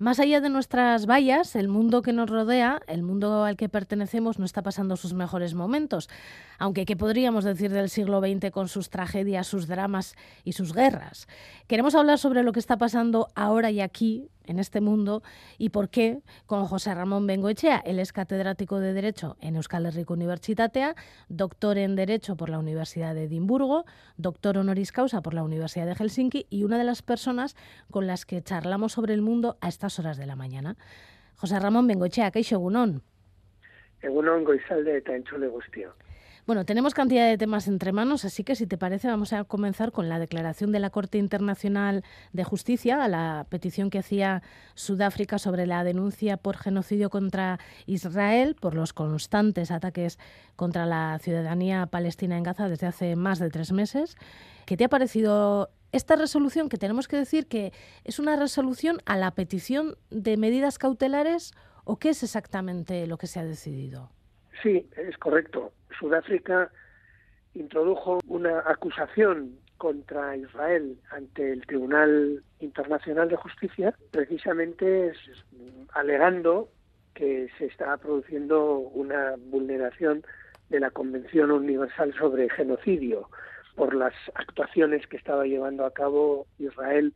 Más allá de nuestras vallas, el mundo que nos rodea, el mundo al que pertenecemos, no está pasando sus mejores momentos. Aunque, ¿qué podríamos decir del siglo XX con sus tragedias, sus dramas y sus guerras? Queremos hablar sobre lo que está pasando ahora y aquí, en este mundo y por qué con José Ramón Bengoechea. Él es catedrático de Derecho en Euskal Herriko doctor en Derecho por la Universidad de Edimburgo, doctor honoris causa por la Universidad de Helsinki y una de las personas con las que charlamos sobre el mundo a estas horas de la mañana. José Ramón Bengoechea, ¿qué Egunon, goizalde eta bueno, tenemos cantidad de temas entre manos, así que si te parece vamos a comenzar con la declaración de la Corte Internacional de Justicia a la petición que hacía Sudáfrica sobre la denuncia por genocidio contra Israel por los constantes ataques contra la ciudadanía palestina en Gaza desde hace más de tres meses. ¿Qué te ha parecido esta resolución que tenemos que decir que es una resolución a la petición de medidas cautelares o qué es exactamente lo que se ha decidido? Sí, es correcto. Sudáfrica introdujo una acusación contra Israel ante el Tribunal Internacional de Justicia, precisamente alegando que se está produciendo una vulneración de la Convención Universal sobre Genocidio por las actuaciones que estaba llevando a cabo Israel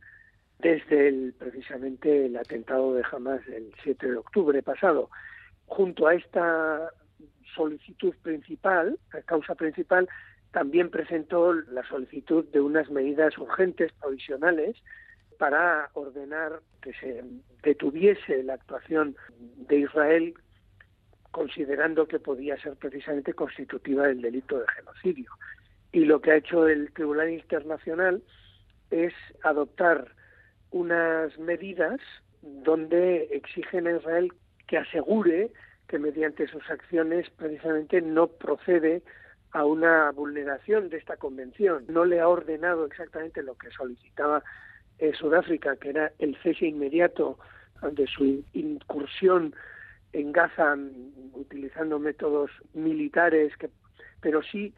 desde el, precisamente el atentado de Hamas el 7 de octubre pasado. Junto a esta solicitud principal, la causa principal, también presentó la solicitud de unas medidas urgentes provisionales para ordenar que se detuviese la actuación de Israel considerando que podía ser precisamente constitutiva del delito de genocidio. Y lo que ha hecho el Tribunal Internacional es adoptar unas medidas donde exigen a Israel que asegure que mediante sus acciones precisamente no procede a una vulneración de esta convención. No le ha ordenado exactamente lo que solicitaba eh, Sudáfrica, que era el cese inmediato de su incursión en Gaza utilizando métodos militares, pero sí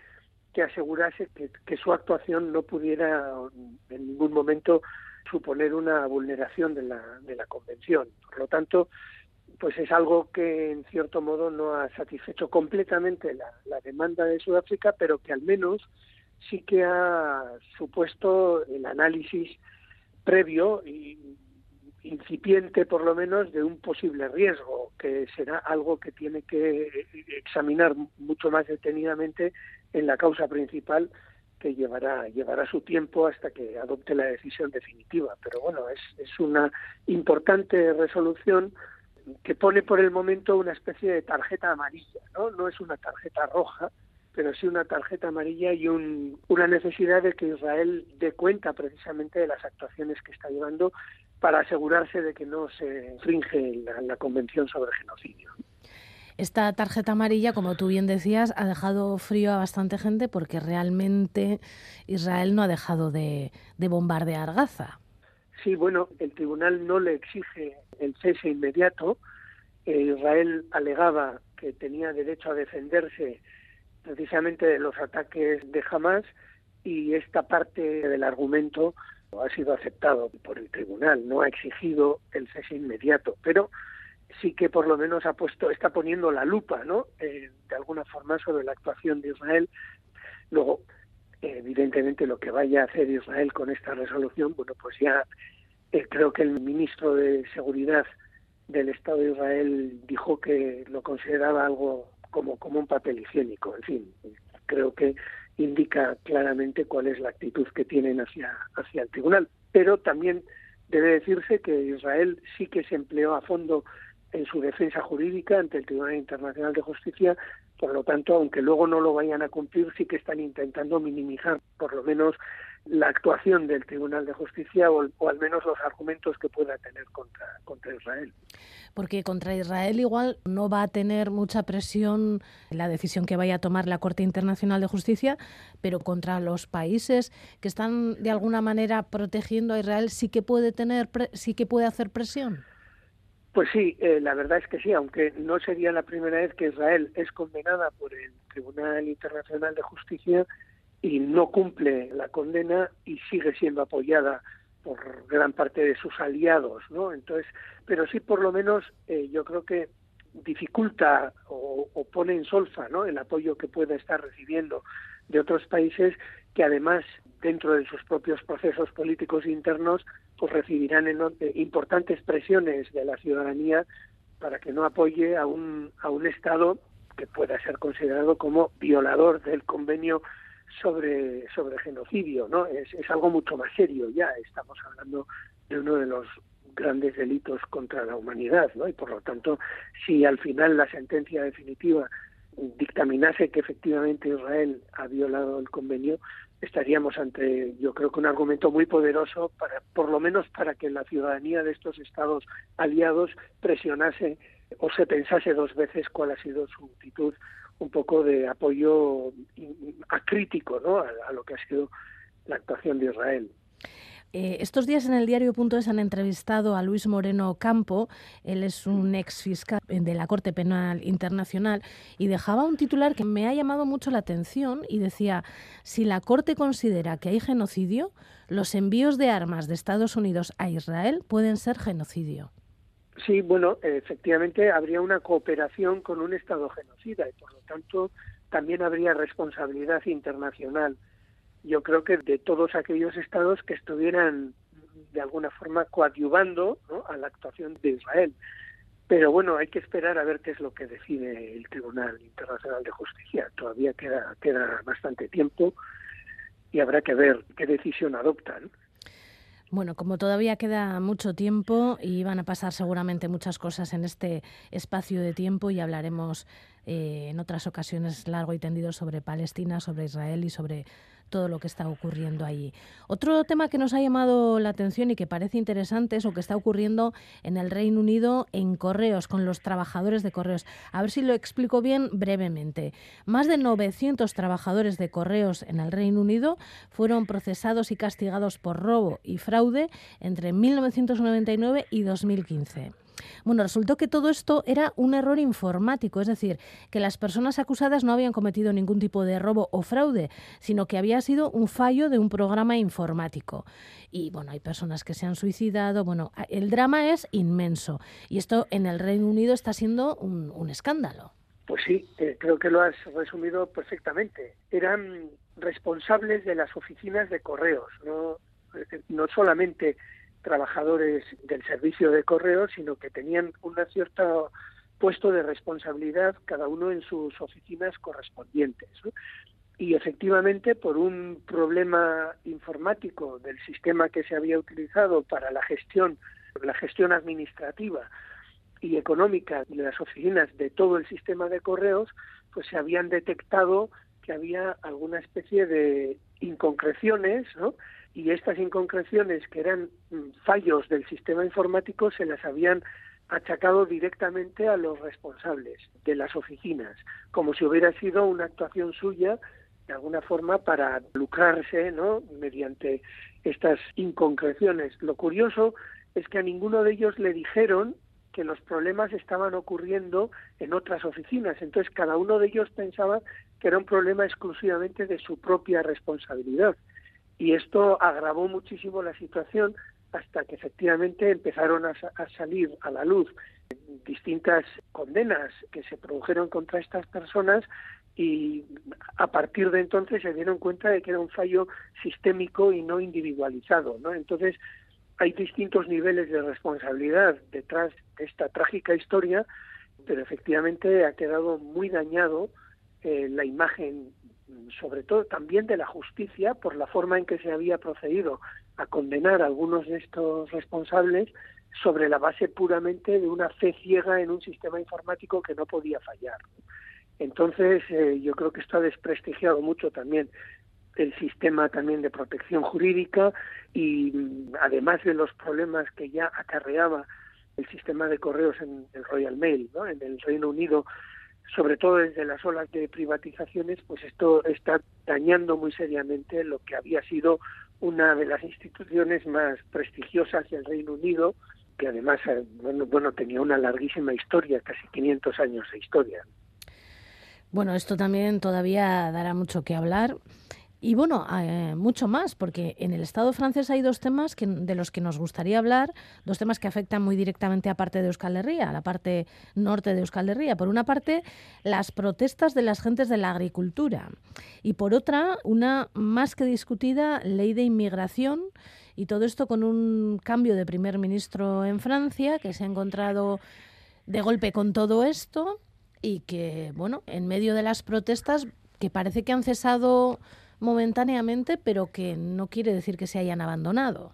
que asegurase que, que, su actuación no pudiera en ningún momento suponer una vulneración de la, de la convención. Por lo tanto, pues es algo que en cierto modo no ha satisfecho completamente la, demanda de Sudáfrica, pero que al menos sí que ha supuesto el análisis previo y incipiente por lo menos de un posible riesgo, que será algo que tiene que examinar mucho más detenidamente en la causa principal que llevará llevará su tiempo hasta que adopte la decisión definitiva. Pero bueno, es, es una importante resolución que pone por el momento una especie de tarjeta amarilla, ¿no? No es una tarjeta roja, pero sí una tarjeta amarilla y un, una necesidad de que Israel dé cuenta precisamente de las actuaciones que está llevando para asegurarse de que no se infringe la, Convención sobre Genocidio. Esta tarjeta amarilla, como tú bien decías, ha dejado frío a bastante gente porque realmente Israel no ha dejado de, de bombardear Gaza. Sí, bueno, el tribunal no le exige el cese inmediato. Eh, Israel alegaba que tenía derecho a defenderse precisamente de los ataques de Hamas y esta parte del argumento ha sido aceptado por el tribunal, no ha exigido el cese inmediato, pero sí que por lo menos ha puesto, está poniendo la lupa, ¿no? Eh, de alguna forma sobre la actuación de Israel. Luego, evidentemente, lo que vaya a hacer Israel con esta resolución, bueno, pues ya eh, creo que el ministro de Seguridad del Estado de Israel dijo que lo consideraba algo como, como un papel higiénico. En fin, creo que indica claramente cuál es la actitud que tienen hacia, hacia el tribunal. Pero también debe decirse que Israel sí que se empleó a fondo en su defensa jurídica ante el Tribunal Internacional de Justicia. Por lo tanto, aunque luego no lo vayan a cumplir, sí que están intentando minimizar por lo menos la actuación del Tribunal de Justicia o, al menos los argumentos que pueda tener contra, contra Israel. Porque contra Israel igual no va a tener mucha presión la decisión que vaya a tomar la Corte Internacional de Justicia, pero contra los países que están de alguna manera protegiendo a Israel sí que puede tener sí que puede hacer presión. Pues sí, eh, la verdad es que sí, aunque no sería la primera vez que Israel es condenada por el Tribunal Internacional de Justicia y no cumple la condena y sigue siendo apoyada por gran parte de sus aliados, ¿no? Entonces, pero sí por lo menos eh, yo creo que dificulta o, pone en solfa. El apoyo que pueda estar recibiendo de otros países que además dentro de sus propios procesos políticos internos pues recibirán eh, importantes presiones de la ciudadanía para que no apoye a un a un estado que pueda ser considerado como violador del convenio sobre sobre genocidio no es, es algo mucho más serio ya. Estamos hablando de uno de los grandes delitos contra la humanidad no y por lo tanto si al final la sentencia definitiva dictaminase que efectivamente Israel ha violado el convenio, estaríamos ante, yo creo que un argumento muy poderoso para, por lo menos para que la ciudadanía de estos estados aliados presionase o se pensase dos veces cuál ha sido su actitud un poco de apoyo acrítico ¿no? a lo que ha sido la actuación de Israel. Eh, estos días en el diario.es han entrevistado a Luis Moreno Campo, él es un ex fiscal de la Corte Penal Internacional, y dejaba un titular que me ha llamado mucho la atención y decía, si la Corte considera que hay genocidio, los envíos de armas de Estados Unidos a Israel pueden ser genocidio. Sí, bueno, efectivamente habría una cooperación con un Estado genocida y por lo tanto también habría responsabilidad internacional yo creo que de todos aquellos estados que estuvieran de alguna forma coadyuvando a la actuación de Israel. Pero bueno, hay que esperar a ver qué es lo que decide el Tribunal Internacional de Justicia. Todavía queda, queda bastante tiempo y habrá que ver qué decisión adoptan. Bueno, como todavía queda mucho tiempo y van a pasar seguramente muchas cosas en este espacio de tiempo y hablaremos eh, en otras ocasiones largo y tendido sobre Palestina, sobre Israel y sobre todo lo que está ocurriendo allí. Otro tema que nos ha llamado la atención y que parece interesante es lo que está ocurriendo en el Reino Unido en correos, con los trabajadores de correos. A ver si lo explico bien brevemente. Más de 900 trabajadores de correos en el Reino Unido fueron procesados y castigados por robo y fraude entre 1999 y 2015. Bueno, resultó que todo esto era un error informático, es decir, que las personas acusadas no habían cometido ningún tipo de robo o fraude, sino que había sido un fallo de un programa informático. Y bueno, hay personas que se han suicidado, bueno, el drama es inmenso y esto en el Reino Unido está siendo un, escándalo. Pues sí, eh, creo que lo has resumido perfectamente. Eran responsables de las oficinas de correos, no, eh, no solamente trabajadores del servicio de correo, sino que tenían un cierto puesto de responsabilidad cada uno en sus oficinas correspondientes. Y efectivamente, por un problema informático del sistema que se había utilizado para la gestión, la gestión administrativa y económica de las oficinas de todo el sistema de correos, pues se habían detectado que había alguna especie de inconcreciones, ¿no? y estas inconcreciones que eran mm, fallos del sistema informático se las habían achacado directamente a los responsables de las oficinas, como si hubiera sido una actuación suya de alguna forma para lucrarse, ¿no? mediante estas inconcreciones. Lo curioso es que a ninguno de ellos le dijeron que los problemas estaban ocurriendo en otras oficinas. Entonces cada uno de ellos pensaba que era un problema exclusivamente de su propia responsabilidad y esto agravó muchísimo la situación hasta que efectivamente empezaron a, salir a la luz distintas condenas que se produjeron contra estas personas y a partir de entonces se dieron cuenta de que era un fallo sistémico y no individualizado, ¿no? Entonces hay distintos niveles de responsabilidad detrás de esta trágica historia, pero efectivamente ha quedado muy dañado eh, la imagen sobre todo también de la justicia por la forma en que se había procedido a condenar a algunos de estos responsables sobre la base puramente de una fe ciega en un sistema informático que no podía fallar. Entonces, eh, yo creo que esto ha desprestigiado mucho también el sistema también de protección jurídica y mm, además de los problemas que ya acarreaba el sistema de correos en el Royal Mail, en el Reino Unido sobre todo desde las olas de privatizaciones, pues esto está dañando muy seriamente lo que había sido una de las instituciones más prestigiosas del Reino Unido, que además eh, bueno, bueno tenía una larguísima historia, casi 500 años de historia. Bueno, esto también todavía dará mucho que hablar. Y bueno, eh, mucho más, porque en el Estado francés hay dos temas que, de los que nos gustaría hablar, dos temas que afectan muy directamente a parte de Euskal Herria, a la parte norte de Euskal Herria. Por una parte, las protestas de las gentes de la agricultura y por otra, una más que discutida ley de inmigración y todo esto con un cambio de primer ministro en Francia que se ha encontrado de golpe con todo esto y que, bueno, en medio de las protestas que parece que han cesado momentáneamente, pero que no quiere decir que se hayan abandonado.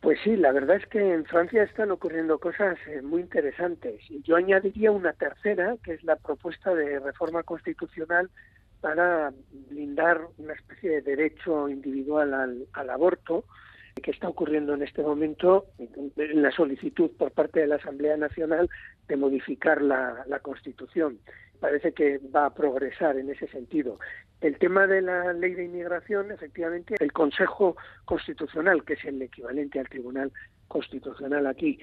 Pues sí, la verdad es que en Francia están ocurriendo cosas eh, muy interesantes. Yo añadiría una tercera, que es la propuesta de reforma constitucional para blindar una especie de derecho individual al, al aborto, que está ocurriendo en este momento en la solicitud por parte de la Asamblea Nacional de modificar la, la Constitución parece que va a progresar en ese sentido. El tema de la ley de inmigración, efectivamente, el Consejo Constitucional, que es el equivalente al Tribunal Constitucional aquí,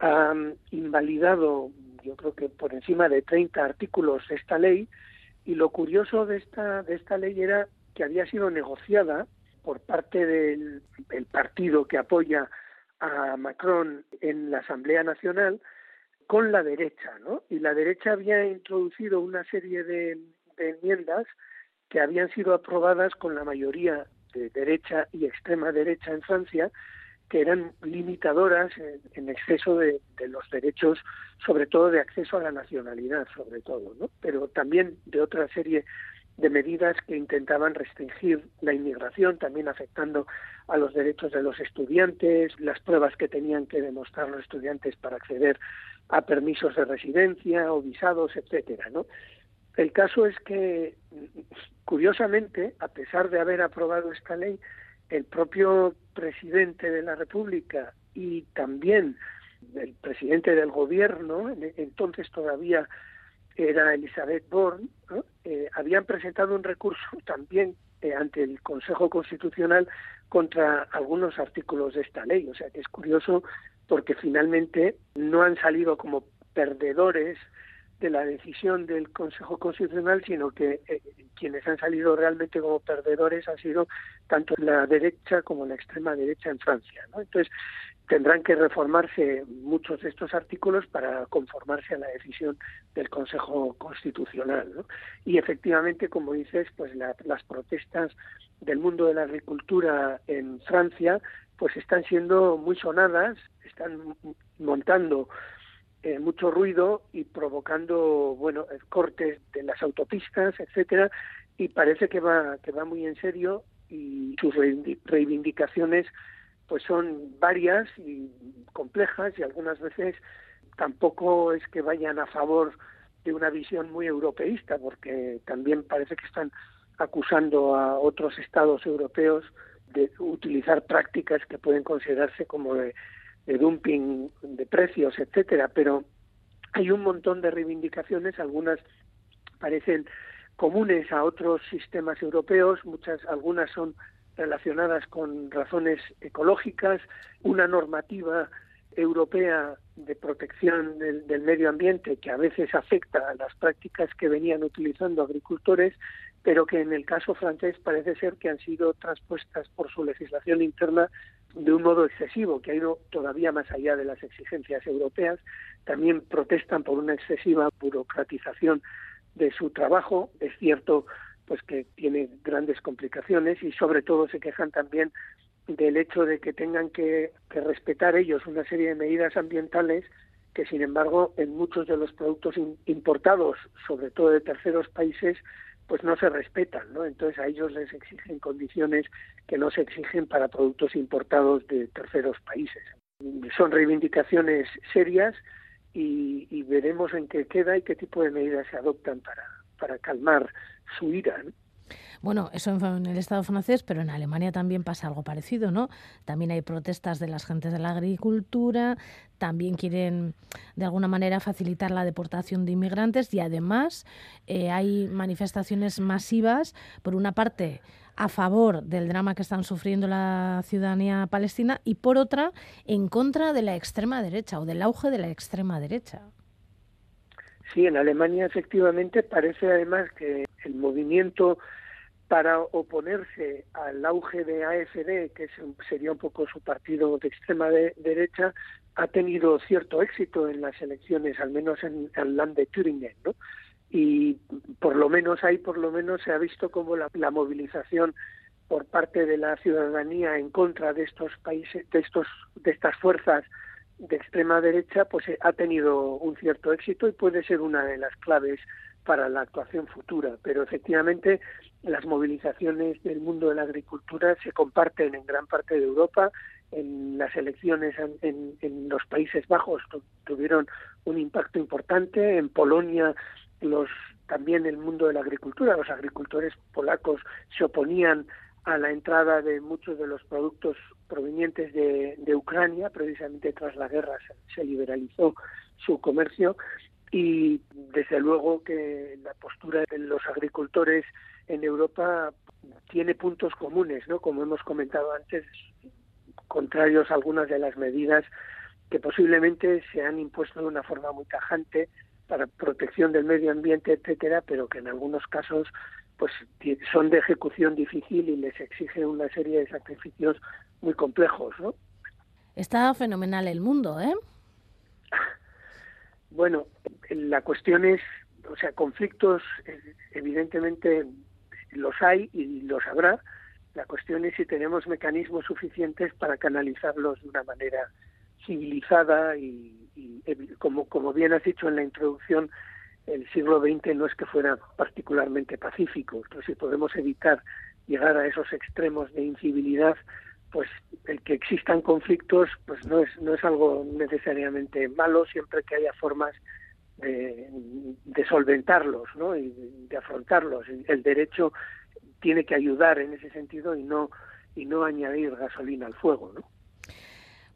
ha invalidado, yo creo que por encima de 30 artículos esta ley, y lo curioso de esta, de esta ley era que había sido negociada por parte del partido que apoya a Macron en la Asamblea Nacional, con la derecha, ¿no? Y la derecha había introducido una serie de, enmiendas que habían sido aprobadas con la mayoría de derecha y extrema derecha en Francia, que eran limitadoras en, exceso de, los derechos, sobre todo de acceso a la nacionalidad, sobre todo, ¿no? Pero también de otra serie de medidas que intentaban restringir la inmigración, también afectando a los derechos de los estudiantes, las pruebas que tenían que demostrar los estudiantes para acceder a permisos de residencia o visados, etcétera. El caso es que, curiosamente, a pesar de haber aprobado esta ley, el propio presidente de la República y también el presidente del gobierno, entonces todavía era Elizabeth Bourne, eh, habían presentado un recurso también eh, ante el Consejo Constitucional contra algunos artículos de esta ley. O sea que es curioso porque finalmente no han salido como perdedores de la decisión del Consejo Constitucional, sino que eh, quienes han salido realmente como perdedores han sido tanto la derecha como la extrema derecha en Francia. Entonces, tendrán que reformarse muchos de estos artículos para conformarse a la decisión del Consejo Constitucional. Y efectivamente, como dices, pues las protestas del mundo de la agricultura en Francia pues están siendo muy sonadas, están montando eh, mucho ruido y provocando bueno cortes de las autopistas, etcétera, y parece que va que va muy en serio y sus reivindicaciones pues son varias y complejas y algunas veces tampoco es que vayan a favor de una visión muy europeísta porque también parece que están acusando a otros estados europeos de utilizar prácticas que pueden considerarse como de, dumping de precios, etcétera, pero hay un montón de reivindicaciones, algunas parecen comunes a otros sistemas europeos, muchas algunas son relacionadas con razones ecológicas, una normativa europea de protección del, del, medio ambiente que a veces afecta a las prácticas que venían utilizando agricultores pero que en el caso francés parece ser que han sido transpuestas por su legislación interna de un modo excesivo, que ha ido todavía más allá de las exigencias europeas. También protestan por una excesiva burocratización de su trabajo. Es cierto pues que tiene grandes complicaciones y sobre todo se quejan también del hecho de que tengan que, que respetar ellos una serie de medidas ambientales que sin embargo en muchos de los productos importados, sobre todo de terceros países, pues no se respetan, ¿no? Entonces a ellos les exigen condiciones que no se exigen para productos importados de terceros países. Son reivindicaciones serias y, veremos en qué queda y qué tipo de medidas se adoptan para, para calmar su ira. Bueno, eso en el Estado francés, pero en Alemania también pasa algo parecido, ¿no? También hay protestas de las gentes de la agricultura, también quieren de alguna manera facilitar la deportación de inmigrantes y además eh, hay manifestaciones masivas, por una parte, a favor del drama que están sufriendo la ciudadanía palestina y por otra, en contra de la extrema derecha o del auge de la extrema derecha. Sí, en Alemania efectivamente parece además que el movimiento para oponerse al auge de AFD, que sería un poco su partido de extrema derecha, ha tenido cierto éxito en las elecciones, al menos en el land de Thüringen, ¿no? Y por lo menos ahí, por lo menos se ha visto como la, movilización por parte de la ciudadanía en contra de estos países, de estos, de estas fuerzas de extrema derecha, pues eh, ha tenido un cierto éxito y puede ser una de las claves para la actuación futura. Pero efectivamente las movilizaciones del mundo de la agricultura se comparten en gran parte de Europa. En las elecciones en, en, los Países Bajos tuvieron un impacto importante. En Polonia los también el mundo de la agricultura, los agricultores polacos se oponían a la entrada de muchos de los productos provenientes de, de Ucrania, precisamente tras la guerra se liberalizó su comercio y desde luego que la postura de los agricultores en Europa tiene puntos comunes, ¿no? Como hemos comentado antes, contrarios a algunas de las medidas que posiblemente se han impuesto de una forma muy tajante para protección del medio ambiente, etcétera, pero que en algunos casos pues son de ejecución difícil y les exige una serie de sacrificios muy complejos, ¿no? Está fenomenal el mundo, ¿eh? Bueno, la cuestión es, o sea, conflictos eh, evidentemente los hay y los habrá. La cuestión es si tenemos mecanismos suficientes para canalizarlos de una manera civilizada y, como, como bien has dicho en la introducción, el siglo XX no es que fuera particularmente pacífico. Entonces, si podemos evitar llegar a esos extremos de incivilidad, pues el que existan conflictos pues no es no es algo necesariamente malo siempre que haya formas de, solventarlos ¿no? y de, afrontarlos el derecho tiene que ayudar en ese sentido y no y no añadir gasolina al fuego ¿no?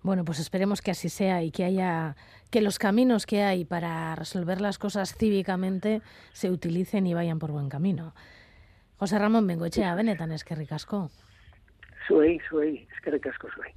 Bueno, pues esperemos que así sea y que haya que los caminos que hay para resolver las cosas cívicamente se utilicen y vayan por buen camino. José Ramón Bengoechea, benetan eskerrik asko. Zuei, zuei, eskerrik asko zuei.